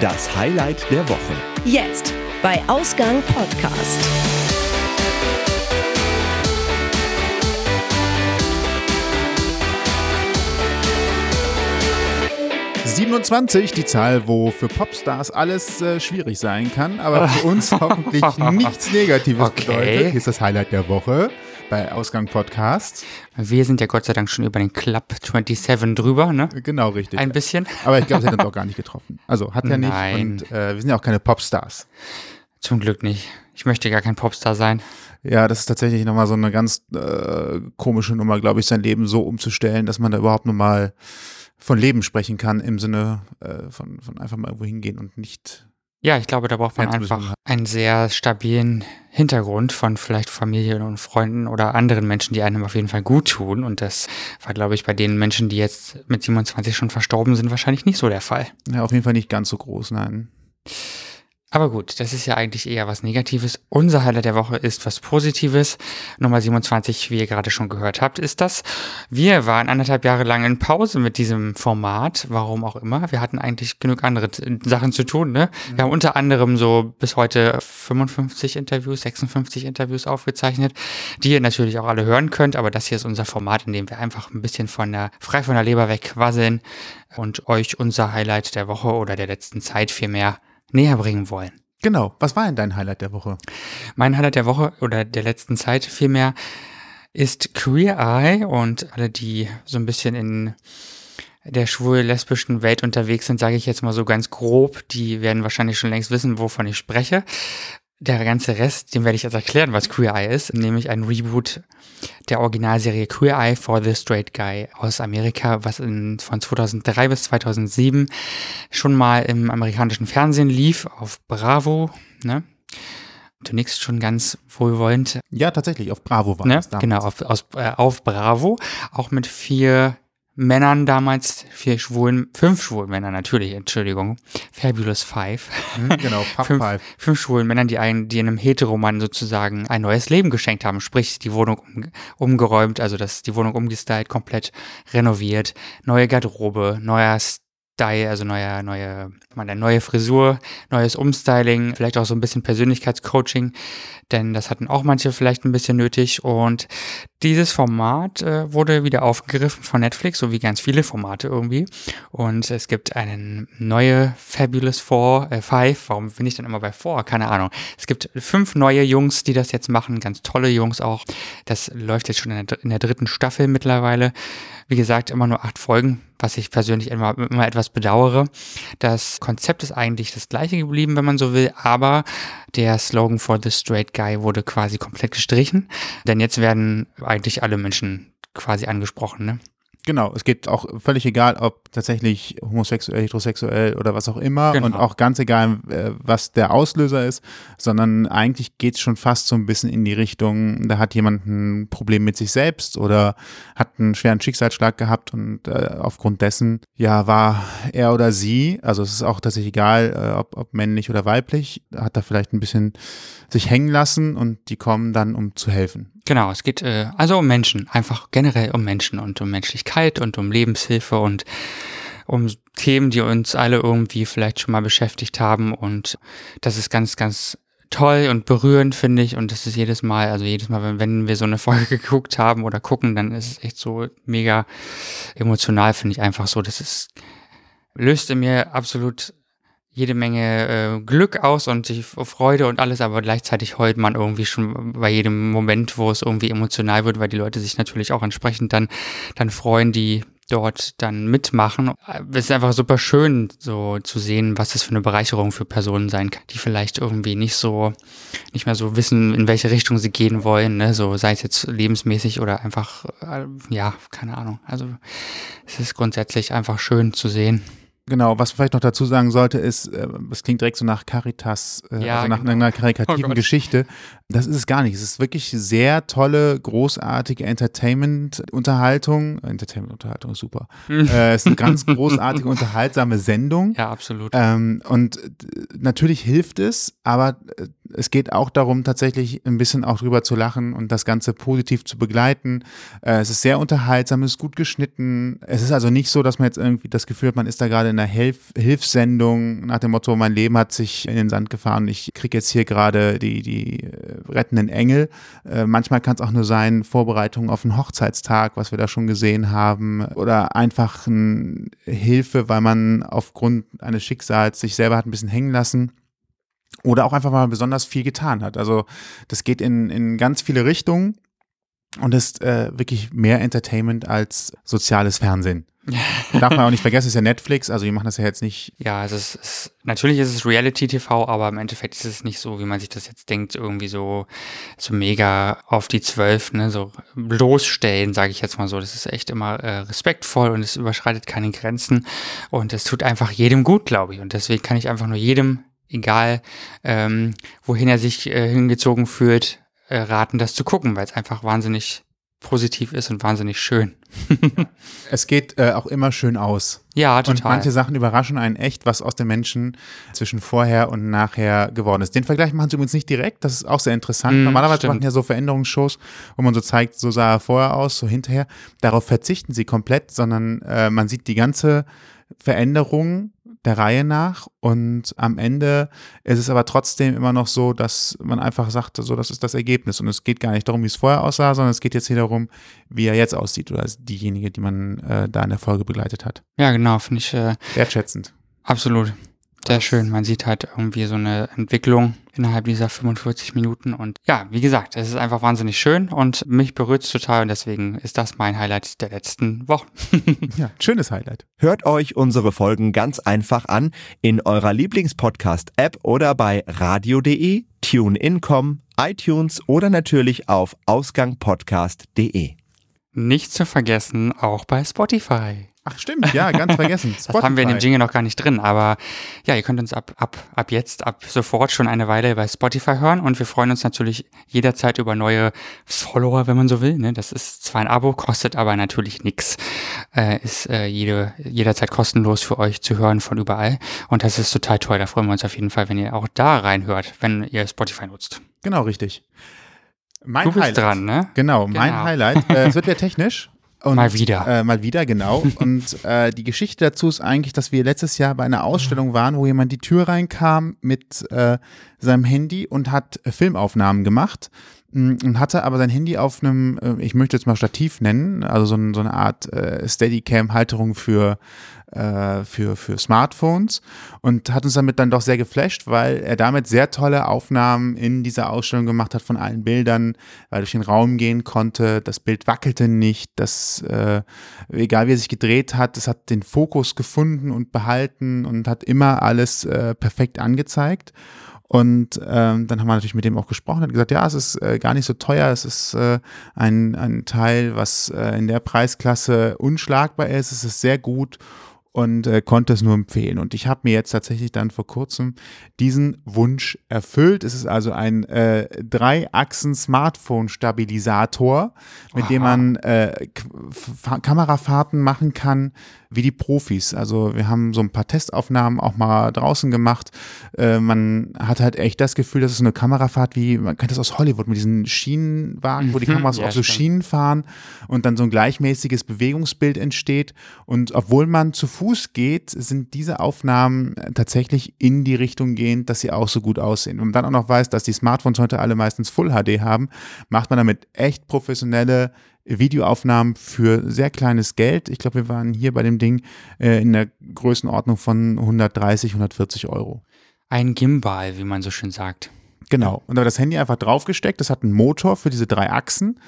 Das Highlight der Woche. Jetzt bei Ausgang Podcast. »27«, die Zahl, wo für Popstars alles äh, schwierig sein kann, aber für uns hoffentlich nichts Negatives Okay. bedeutet. Hier ist das Highlight der Woche bei Ausgang Podcast. Wir sind ja Gott sei Dank schon über den Club 27 drüber, ne? Genau richtig. Ein bisschen. aber ich glaube, sie hat uns auch gar nicht getroffen. Also hat ja nicht. Nein. Und äh, wir sind ja auch keine Popstars. Zum Glück nicht. Ich möchte gar kein Popstar sein. Ja, das ist tatsächlich nochmal so eine ganz äh, komische Nummer, glaube ich, sein Leben so umzustellen, dass man da überhaupt nochmal von Leben sprechen kann, im Sinne äh, von, von einfach mal irgendwo hingehen und nicht. Ja, ich glaube, da braucht man einfach einen sehr stabilen Hintergrund von vielleicht Familie und Freunden oder anderen Menschen, die einem auf jeden Fall gut tun. Und das war, glaube ich, bei den Menschen, die jetzt mit 27 schon verstorben sind, wahrscheinlich nicht so der Fall. Ja, auf jeden Fall nicht ganz so groß, nein. Aber gut, das ist ja eigentlich eher was Negatives. Unser Highlight der Woche ist was Positives. Nummer 27, wie ihr gerade schon gehört habt, ist das. Wir waren anderthalb Jahre lang in Pause mit diesem Format, warum auch immer. Wir hatten eigentlich genug andere Sachen zu tun. Ne? Wir haben unter anderem so bis heute 55 Interviews, 56 Interviews aufgezeichnet, die ihr natürlich auch alle hören könnt. Aber das hier ist unser Format, in dem wir einfach ein bisschen von der, frei von der Leber weg quasseln und euch unser Highlight der Woche oder der letzten Zeit vielmehr näher bringen wollen. Genau. Was war denn dein Highlight der Woche? Mein Highlight der Woche oder der letzten Zeit vielmehr ist Queer Eye und alle, die so ein bisschen in der schwul-lesbischen Welt unterwegs sind, sage ich jetzt mal so ganz grob, die werden wahrscheinlich schon längst wissen, wovon ich spreche. Der ganze Rest, dem werde ich jetzt erklären, was Queer Eye ist, nämlich ein Reboot der Originalserie Queer Eye for the Straight Guy aus Amerika, was in, von 2003 bis 2007 schon mal im amerikanischen Fernsehen lief, auf Bravo, ne? Du nickst schon ganz wohlwollend, Ja, tatsächlich, auf Bravo war ne? das damals. Genau, auf, aus, äh, auf Bravo, auch mit vier Männern damals, vier schwulen, fünf schwulen Männern natürlich, Entschuldigung, Fabulous Five. Hm, genau, Pub fünf, Five. fünf schwulen Männern, die, einen, die einem Heteromann sozusagen ein neues Leben geschenkt haben, sprich die Wohnung um, umgeräumt, also das, die Wohnung umgestylt, komplett renoviert, neue Garderobe, neuer Style, also neuer, neue, meine, neue Frisur, neues Umstyling, vielleicht auch so ein bisschen Persönlichkeitscoaching, denn das hatten auch manche vielleicht ein bisschen nötig und dieses Format äh, wurde wieder aufgegriffen von Netflix, so wie ganz viele Formate irgendwie. Und es gibt eine neue Fabulous Four, äh, Five. Warum bin ich dann immer bei Four? Keine Ahnung. Es gibt fünf neue Jungs, die das jetzt machen, ganz tolle Jungs auch. Das läuft jetzt schon in der, in der dritten Staffel mittlerweile. Wie gesagt, immer nur acht Folgen, was ich persönlich immer, immer etwas bedauere. Das Konzept ist eigentlich das gleiche geblieben, wenn man so will, aber der Slogan for the Straight Guy wurde quasi komplett gestrichen. Denn jetzt werden eigentlich alle Menschen quasi angesprochen, ne? Genau, es geht auch völlig egal, ob tatsächlich homosexuell, heterosexuell oder was auch immer Genau. und auch ganz egal, äh, was der Auslöser ist, sondern eigentlich geht es schon fast so ein bisschen in die Richtung, da hat jemand ein Problem mit sich selbst oder hat einen schweren Schicksalsschlag gehabt und äh, aufgrund dessen, ja, war er oder sie, also es ist auch tatsächlich egal, äh, ob, ob männlich oder weiblich, hat da vielleicht ein bisschen sich hängen lassen und die kommen dann, um zu helfen. Genau, es geht äh, also um Menschen, einfach generell um Menschen und um Menschlichkeit und um Lebenshilfe und um Themen, die uns alle irgendwie vielleicht schon mal beschäftigt haben. Und das ist ganz, ganz toll und berührend, finde ich. Und das ist jedes Mal, also jedes Mal, wenn, wenn wir so eine Folge geguckt haben oder gucken, dann ist es echt so mega emotional, finde ich einfach so. Das ist, löst in mir absolut jede Menge äh, Glück aus und sich Freude und alles, aber gleichzeitig heult man irgendwie schon bei jedem Moment, wo es irgendwie emotional wird, weil die Leute sich natürlich auch entsprechend dann, dann freuen, die dort dann mitmachen. Es ist einfach super schön, so zu sehen, was das für eine Bereicherung für Personen sein kann, die vielleicht irgendwie nicht so, nicht mehr so wissen, in welche Richtung sie gehen wollen, ne? so sei es jetzt lebensmäßig oder einfach, äh, ja, keine Ahnung. Also es ist grundsätzlich einfach schön zu sehen. Genau, was man vielleicht noch dazu sagen sollte, ist, äh, es klingt direkt so nach Caritas, äh, Ja, also nach genau. einer karikativen Oh. Geschichte. Das ist es gar nicht. Es ist wirklich sehr tolle, großartige Entertainment-Unterhaltung. Entertainment-Unterhaltung ist super. äh, es ist eine ganz großartige, unterhaltsame Sendung. Ja, absolut. Ähm, und äh, natürlich hilft es, aber es geht auch darum, tatsächlich ein bisschen auch drüber zu lachen und das Ganze positiv zu begleiten. Äh, es ist sehr unterhaltsam, es ist gut geschnitten. Es ist also nicht so, dass man jetzt irgendwie das Gefühl hat, man ist da gerade in einer Hilf Hilfssendung nach dem Motto, mein Leben hat sich in den Sand gefahren, ich kriege jetzt hier gerade die, die äh, rettenden Engel. Äh, manchmal kann es auch nur sein, Vorbereitung auf einen Hochzeitstag, was wir da schon gesehen haben, oder einfach ein Hilfe, weil man aufgrund eines Schicksals sich selber hat ein bisschen hängen lassen oder auch einfach mal besonders viel getan hat. Also das geht in, in ganz viele Richtungen und ist äh, wirklich mehr Entertainment als soziales Fernsehen. Darf man auch nicht vergessen, es ist ja Netflix, also die machen das ja jetzt nicht. Ja, es ist, es, natürlich ist es Reality-TV, aber im Endeffekt ist es nicht so, wie man sich das jetzt denkt, irgendwie so, so mega auf die Zwölf, ne, so bloßstellen, sage ich jetzt mal so. Das ist echt immer äh, respektvoll und es überschreitet keine Grenzen und es tut einfach jedem gut, glaube ich. Und deswegen kann ich einfach nur jedem, egal ähm, wohin er sich äh, hingezogen fühlt, äh, raten, das zu gucken, weil es einfach wahnsinnig positiv ist und wahnsinnig schön. es geht äh, auch immer schön aus. Ja, total. Und manche Sachen überraschen einen echt, was aus den Menschen zwischen vorher und nachher geworden ist. Den Vergleich machen sie übrigens nicht direkt, das ist auch sehr interessant. Mm, Normalerweise stimmt. machen ja so Veränderungsshows, wo man so zeigt, so sah er vorher aus, so hinterher. Darauf verzichten sie komplett, sondern äh, man sieht die ganze Veränderung der Reihe nach. Und am Ende ist es aber trotzdem immer noch so, dass man einfach sagt, so, das ist das Ergebnis. Und es geht gar nicht darum, wie es vorher aussah, sondern es geht jetzt hier darum, wie er jetzt aussieht oder diejenige, die man äh, da in der Folge begleitet hat. Ja, genau, finde ich. Äh, Wertschätzend. Absolut. Sehr schön. Man sieht halt irgendwie so eine Entwicklung innerhalb dieser 45 Minuten. Und ja, wie gesagt, es ist einfach wahnsinnig schön und mich berührt es total und deswegen ist das mein Highlight der letzten Wochen. ja, schönes Highlight. Hört euch unsere Folgen ganz einfach an in eurer Lieblingspodcast-App oder bei radio.de, TuneIn.com, iTunes oder natürlich auf ausgangpodcast.de. Nicht zu vergessen, auch bei Spotify. Ach stimmt, ja, ganz vergessen. Spotify. Das haben wir in dem Jingle noch gar nicht drin, aber ja, ihr könnt uns ab, ab, ab jetzt, ab sofort schon eine Weile bei Spotify hören und wir freuen uns natürlich jederzeit über neue Follower, wenn man so will. Ne? Das ist zwar ein Abo, kostet aber natürlich nichts. Äh, ist äh, jede, jederzeit kostenlos für euch zu hören von überall und das ist total toll. Da freuen wir uns auf jeden Fall, wenn ihr auch da reinhört, wenn ihr Spotify nutzt. Genau, richtig. Mein du bist Highlight. dran, ne? Genau, mein genau. Highlight. Äh, es wird ja technisch. Und, mal wieder. Äh, mal wieder, genau. Und äh, die Geschichte dazu ist eigentlich, dass wir letztes Jahr bei einer Ausstellung waren, wo jemand die Tür reinkam mit äh, seinem Handy und hat Filmaufnahmen gemacht und hatte aber sein Handy auf einem, äh, ich möchte jetzt mal Stativ nennen, also so, so eine Art äh, Steadicam-Halterung für äh, für, für Smartphones und hat uns damit dann doch sehr geflasht, weil er damit sehr tolle Aufnahmen in dieser Ausstellung gemacht hat von allen Bildern, weil er durch den Raum gehen konnte, das Bild wackelte nicht, das, äh, egal wie er sich gedreht hat, es hat den Fokus gefunden und behalten und hat immer alles äh, perfekt angezeigt. Und ähm, dann haben wir natürlich mit dem auch gesprochen und gesagt, ja, es ist äh, gar nicht so teuer, es ist äh, ein, ein Teil, was äh, in der Preisklasse unschlagbar ist, es ist sehr gut und äh, konnte es nur empfehlen. Und ich habe mir jetzt tatsächlich dann vor kurzem diesen Wunsch erfüllt. Es ist also ein äh, Drei-Achsen-Smartphone-Stabilisator, mit Aha. dem man äh, Kamerafahrten machen kann wie die Profis. Also wir haben so ein paar Testaufnahmen auch mal draußen gemacht. Äh, man hat halt echt das Gefühl, dass es eine Kamerafahrt wie, man kennt das aus Hollywood mit diesen Schienenwagen, wo die mhm. Kameras ja, auf so stimmt. Schienen fahren und dann so ein gleichmäßiges Bewegungsbild entsteht. Und obwohl man zu Fuß geht, sind diese Aufnahmen tatsächlich in die Richtung gehend, dass sie auch so gut aussehen. Wenn man dann auch noch weiß, dass die Smartphones heute alle meistens Full HD haben, macht man damit echt professionelle Videoaufnahmen für sehr kleines Geld. Ich glaube, wir waren hier bei dem Ding äh, in der Größenordnung von 130, 140 Euro. Ein Gimbal, wie man so schön sagt. Genau. Und da das Handy einfach draufgesteckt. Das hat einen Motor für diese drei Achsen.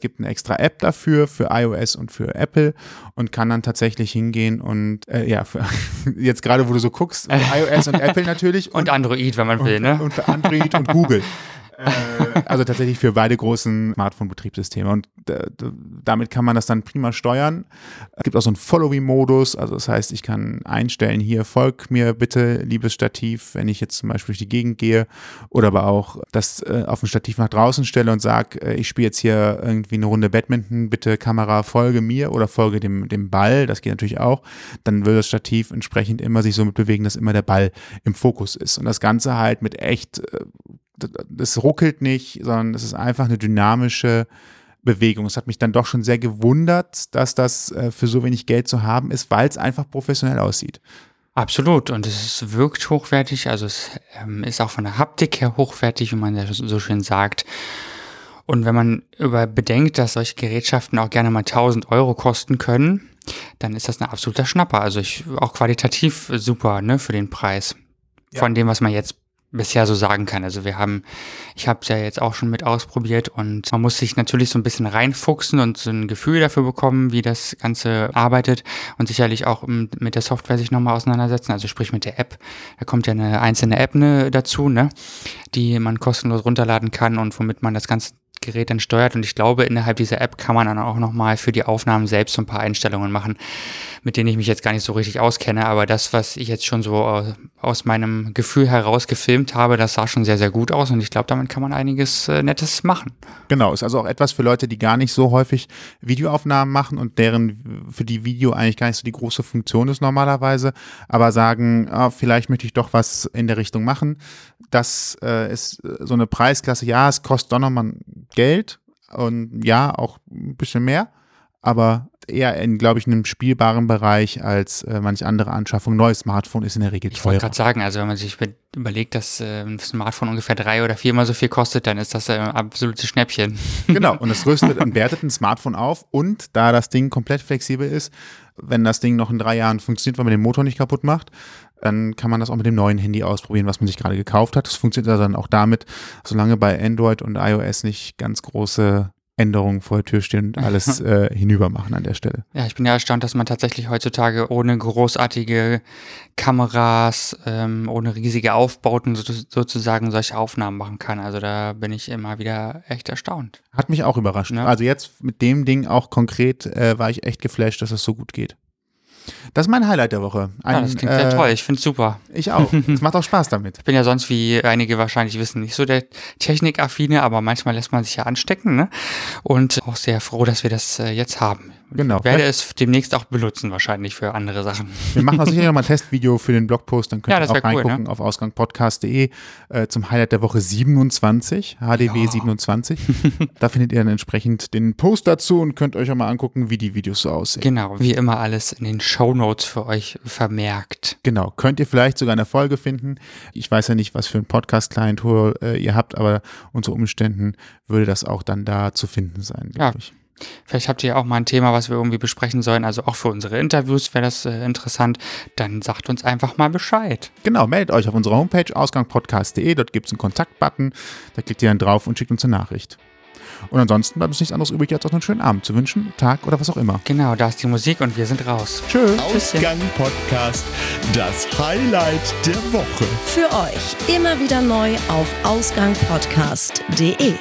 Gibt eine extra App dafür, für iOS und für Apple und kann dann tatsächlich hingehen und äh, ja, für, jetzt gerade, wo du so guckst, iOS und Apple natürlich. Und, und Android, wenn man will, und, ne? Und für Android und Google. Äh, also tatsächlich für beide großen Smartphone-Betriebssysteme. Und äh, damit kann man das dann prima steuern. Es gibt auch so einen Follow-Me-Modus. Also das heißt, ich kann einstellen, hier folg mir bitte, liebes Stativ, wenn ich jetzt zum Beispiel durch die Gegend gehe. Oder aber auch das äh, auf ein Stativ nach draußen stelle und sage, äh, ich spiele jetzt hier irgendwie eine Runde Badminton, bitte Kamera, folge mir oder folge dem, dem Ball. Das geht natürlich auch. Dann würde das Stativ entsprechend immer sich so mit bewegen, dass immer der Ball im Fokus ist. Und das Ganze halt mit echt das ruckelt nicht, sondern es ist einfach eine dynamische Bewegung. Es hat mich dann doch schon sehr gewundert, dass das äh, für so wenig Geld zu haben ist, weil es einfach professionell aussieht. Absolut. Und es wirkt hochwertig. Also es ähm, ist auch von der Haptik her hochwertig, wie man ja so schön sagt. Und wenn man über bedenkt, dass solche Gerätschaften auch gerne mal 1000 Euro kosten können, dann ist das ein absoluter Schnapper. Also ich, auch qualitativ super, ne, für den Preis. Ja. Von dem, was man jetzt bisher so sagen kann. Also wir haben, ich habe es ja jetzt auch schon mit ausprobiert und man muss sich natürlich so ein bisschen reinfuchsen und so ein Gefühl dafür bekommen, wie das Ganze arbeitet und sicherlich auch mit der Software sich nochmal auseinandersetzen, also sprich mit der App. Da kommt ja eine einzelne App ne, dazu, ne, die man kostenlos runterladen kann und womit man das Ganze Gerät dann steuert. Und ich glaube, innerhalb dieser App kann man dann auch nochmal für die Aufnahmen selbst so ein paar Einstellungen machen, mit denen ich mich jetzt gar nicht so richtig auskenne. Aber das, was ich jetzt schon so aus meinem Gefühl heraus gefilmt habe, das sah schon sehr, sehr gut aus. Und ich glaube, damit kann man einiges äh, Nettes machen. Genau, ist also auch etwas für Leute, die gar nicht so häufig Videoaufnahmen machen und deren für die Video eigentlich gar nicht so die große Funktion ist normalerweise, aber sagen, ah, vielleicht möchte ich doch was in der Richtung machen. Das äh, ist äh, so eine Preisklasse. Ja, es kostet doch nochmal Geld und ja, auch ein bisschen mehr, aber eher in, glaube ich, einem spielbaren Bereich als äh, manch andere Anschaffung. Neues Smartphone ist in der Regel teurer. Ich wollte gerade sagen, also wenn man sich überlegt, dass äh, ein Smartphone ungefähr drei oder viermal so viel kostet, dann ist das ein äh, absolutes Schnäppchen. Genau, und es rüstet und wertet ein Smartphone auf und da das Ding komplett flexibel ist, wenn das Ding noch in drei Jahren funktioniert, weil man den Motor nicht kaputt macht, dann kann man das auch mit dem neuen Handy ausprobieren, was man sich gerade gekauft hat. Das funktioniert dann auch damit, solange bei Android und iOS nicht ganz große Änderungen vor der Tür stehen und alles äh, hinüber machen an der Stelle. Ja, ich bin ja erstaunt, dass man tatsächlich heutzutage ohne großartige Kameras, ähm, ohne riesige Aufbauten so, sozusagen solche Aufnahmen machen kann. Also da bin ich immer wieder echt erstaunt. Hat mich auch überrascht. Ja. Also jetzt mit dem Ding auch konkret äh, war ich echt geflasht, dass es so gut geht. Das ist mein Highlight der Woche. Ein, ja, das klingt äh, sehr toll. Ich finde es super. Ich auch. Es macht auch Spaß damit. Ich bin ja sonst, wie einige wahrscheinlich wissen, nicht so der Technikaffine, aber manchmal lässt man sich ja anstecken. Ne? Und auch sehr froh, dass wir das äh, jetzt haben. Genau. Ich werde es demnächst auch benutzen, wahrscheinlich für andere Sachen. Wir machen auch sicher nochmal ein Testvideo für den Blogpost, dann könnt ja, ihr auch reingucken cool, ne? auf ausgangpodcast.de äh, zum Highlight der Woche 27, HDW ja. 27. da findet ihr dann entsprechend den Post dazu und könnt euch auch mal angucken, wie die Videos so aussehen. Genau, wie immer alles in den Show Notes für euch vermerkt. Genau, könnt ihr vielleicht sogar eine Folge finden. Ich weiß ja nicht, was für ein Podcast-Client äh, ihr habt, aber unter Umständen würde das auch dann da zu finden sein, ja. ich. Vielleicht habt ihr auch mal ein Thema, was wir irgendwie besprechen sollen. Also auch für unsere Interviews wäre das äh, interessant. Dann sagt uns einfach mal Bescheid. Genau, meldet euch auf unserer Homepage ausgangpodcast.de. Dort gibt es einen Kontaktbutton. Da klickt ihr dann drauf und schickt uns eine Nachricht. Und ansonsten bleibt uns nichts anderes übrig, als auch einen schönen Abend zu wünschen, Tag oder was auch immer. Genau, da ist die Musik und wir sind raus. Tschö. Ausgang Podcast, das Highlight der Woche. Für euch immer wieder neu auf ausgangpodcast.de.